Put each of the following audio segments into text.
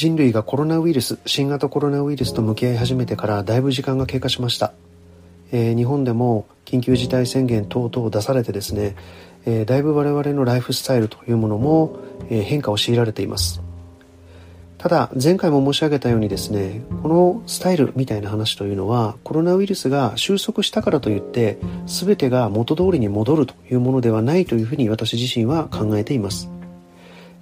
人類がコロナウイルス新型コロナウイルスと向き合い始めてからだいぶ時間が経過しました、えー、日本でも緊急事態宣言等々出されてですね、えー、だいぶ我々のライフスタイルというものも、えー、変化を強いられています。ただ前回も申し上げたようにですねこのスタイルみたいな話というのはコロナウイルスが収束したからといって全てが元通りに戻るというものではないというふうに私自身は考えています、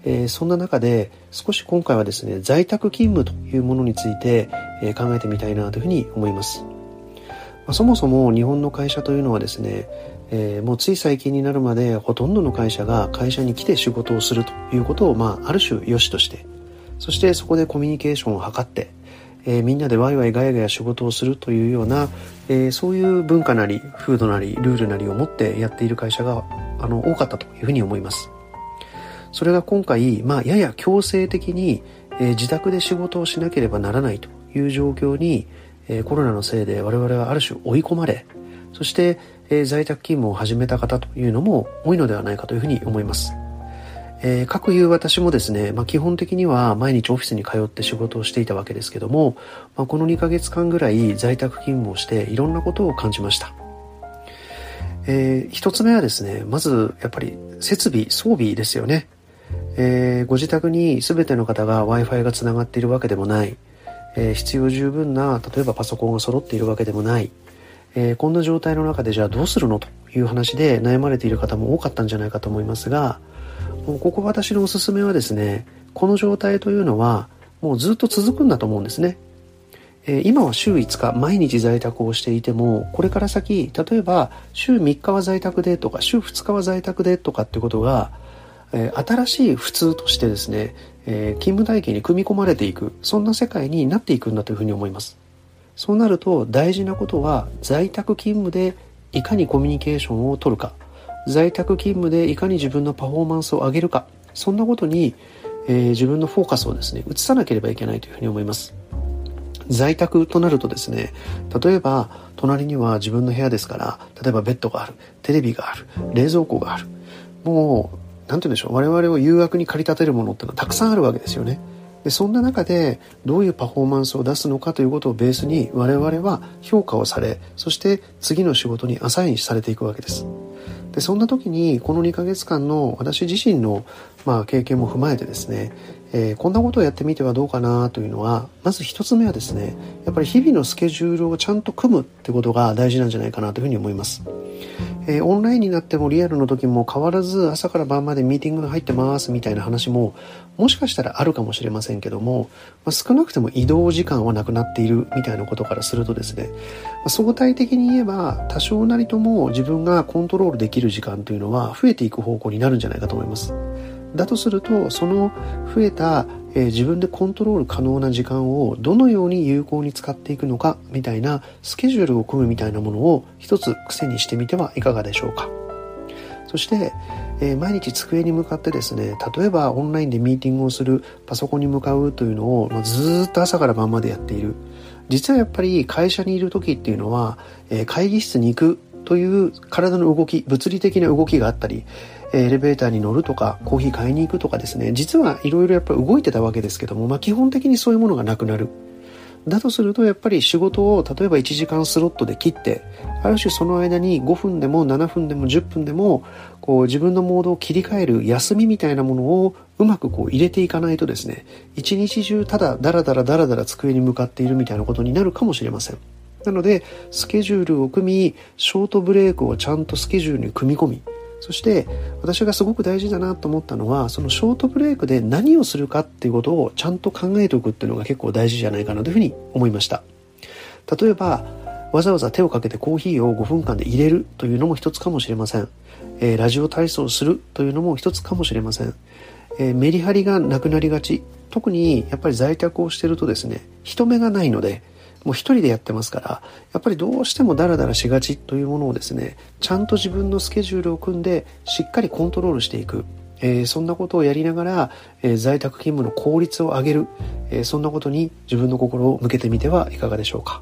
えー、そんな中で少し今回はですね在宅勤務というものについて、え考えてみたいなというふうに思います、まあ、そもそも日本の会社というのはですねえー、もうつい最近になるまでほとんどの会社が会社に来て仕事をするということを、まあ、ある種良しとしてそしてそこでコミュニケーションを図って、え、みんなでワイワイガヤガヤ仕事をするというような、え、そういう文化なり風土なりルールなりを持ってやっている会社があの多かったというふうに思います。それが今回、まあ、やや強制的に、え、自宅で仕事をしなければならないという状況に、えコロナのせいで我々はある種追い込まれそして、え在宅勤務を始めた方というのも多いのではないかというふうに思いますえー、各いう私もですね、まあ、基本的には毎日オフィスに通って仕事をしていたわけですけども、まあ、この2ヶ月間ぐらい在宅勤務をしていろんなことを感じました。えー、一つ目はですね、まずやっぱり設備、装備ですよね。えー、ご自宅に全ての方が Wi-Fi がつながっているわけでもない、えー、必要十分な例えばパソコンが揃っているわけでもない、えー、こんな状態の中でじゃあどうするのという話で悩まれている方も多かったんじゃないかと思いますが、ここ私のおすすめはですね、この状態というのはもうずっと続くんだと思うんですね。え今は週5日毎日在宅をしていてもこれから先例えば週3日は在宅でとか週2日は在宅でとかってことが、え新しい普通としてですね、え勤務体系に組み込まれていくそんな世界になっていくんだというふうに思います。そうなると大事なことは在宅勤務でいかにコミュニケーションを取るか在宅勤務でいかに自分のパフォーマンスを上げるかそんなことに、えー、自分のフォーカスをですね移さなければいけないというふうに思います。在宅となるとですね例えば隣には自分の部屋ですから例えばベッドがあるテレビがある冷蔵庫があるもう何て言うんでしょう我々を誘惑に駆り立てるものってのはたくさんあるわけですよねでそんな中でどういうパフォーマンスを出すのかということをベースに我々は評価をされそして次の仕事にアサインされていくわけですでそんな時にこの2ヶ月間の私自身の、まあ、経験も踏まえてですね、えー、こんなことをやってみてはどうかなというのはまず1つ目はですねやっぱり日々のスケジュールをちゃんと組むってことが大事なんじゃないかなというふうに思います。えー、オンラインになってもリアルの時も変わらず朝から晩までミーティングが入ってますみたいな話ももしかしたらあるかもしれませんけども、まあ、少なくても移動時間はなくなっているみたいなことからするとですね、まあ、相対的に言えば多少なりとも自分がコントロールできる時間というのは増えていく方向になるんじゃないかと思います。だとするとその増えたえー、自分でコントロール可能な時間をどのように有効に使っていくのかみたいなスケジュールを組むみたいなものを一つ癖にしてみてはいかがでしょうか。そして、えー、毎日机に向かってですね例えばオンラインでミーティングをするパソコンに向かうというのを、まあ、ずっと朝から晩までやっている。実はやっぱり会社にいる時っていうのは、えー、会議室に行くという体の動き物理的な動きがあったりエレベーターに乗るとかコーヒー買いに行くとかですね。実はいろいろやっぱり動いてたわけですけども、まあ、基本的にそういうものがなくなる。だとするとやっぱり仕事を例えば1時間スロットで切ってある種その間に5分でも7分でも10分でもこう自分のモードを切り替える休みみたいなものをうまくこう入れていかないとですね一日中ただダラダラダラダラ机に向かっているみたいなことになるかもしれません。なのでスケジュールを組みショートブレイクをちゃんとスケジュールに組み込み。そして私がすごく大事だなと思ったのはそのショートブレイクで何をするかっていうことをちゃんと考えておくっていうのが結構大事じゃないかなというふうに思いました。例えばわざわざ手をかけてコーヒーを5分間で入れるというのも一つかもしれません、えー、ラジオ体操をするというのも一つかもしれません、えー、メリハリがなくなりがち。特にやっぱり在宅をしてるとですね人目がないのでもう一人でやってますからやっぱりどうしてもダラダラしがちというものをですねちゃんと自分のスケジュールを組んでしっかりコントロールしていくえー、そんなことをやりながら、えー、在宅勤務の効率を上げる、えー、そんなことに自分の心を向けてみてはいかがでしょうか。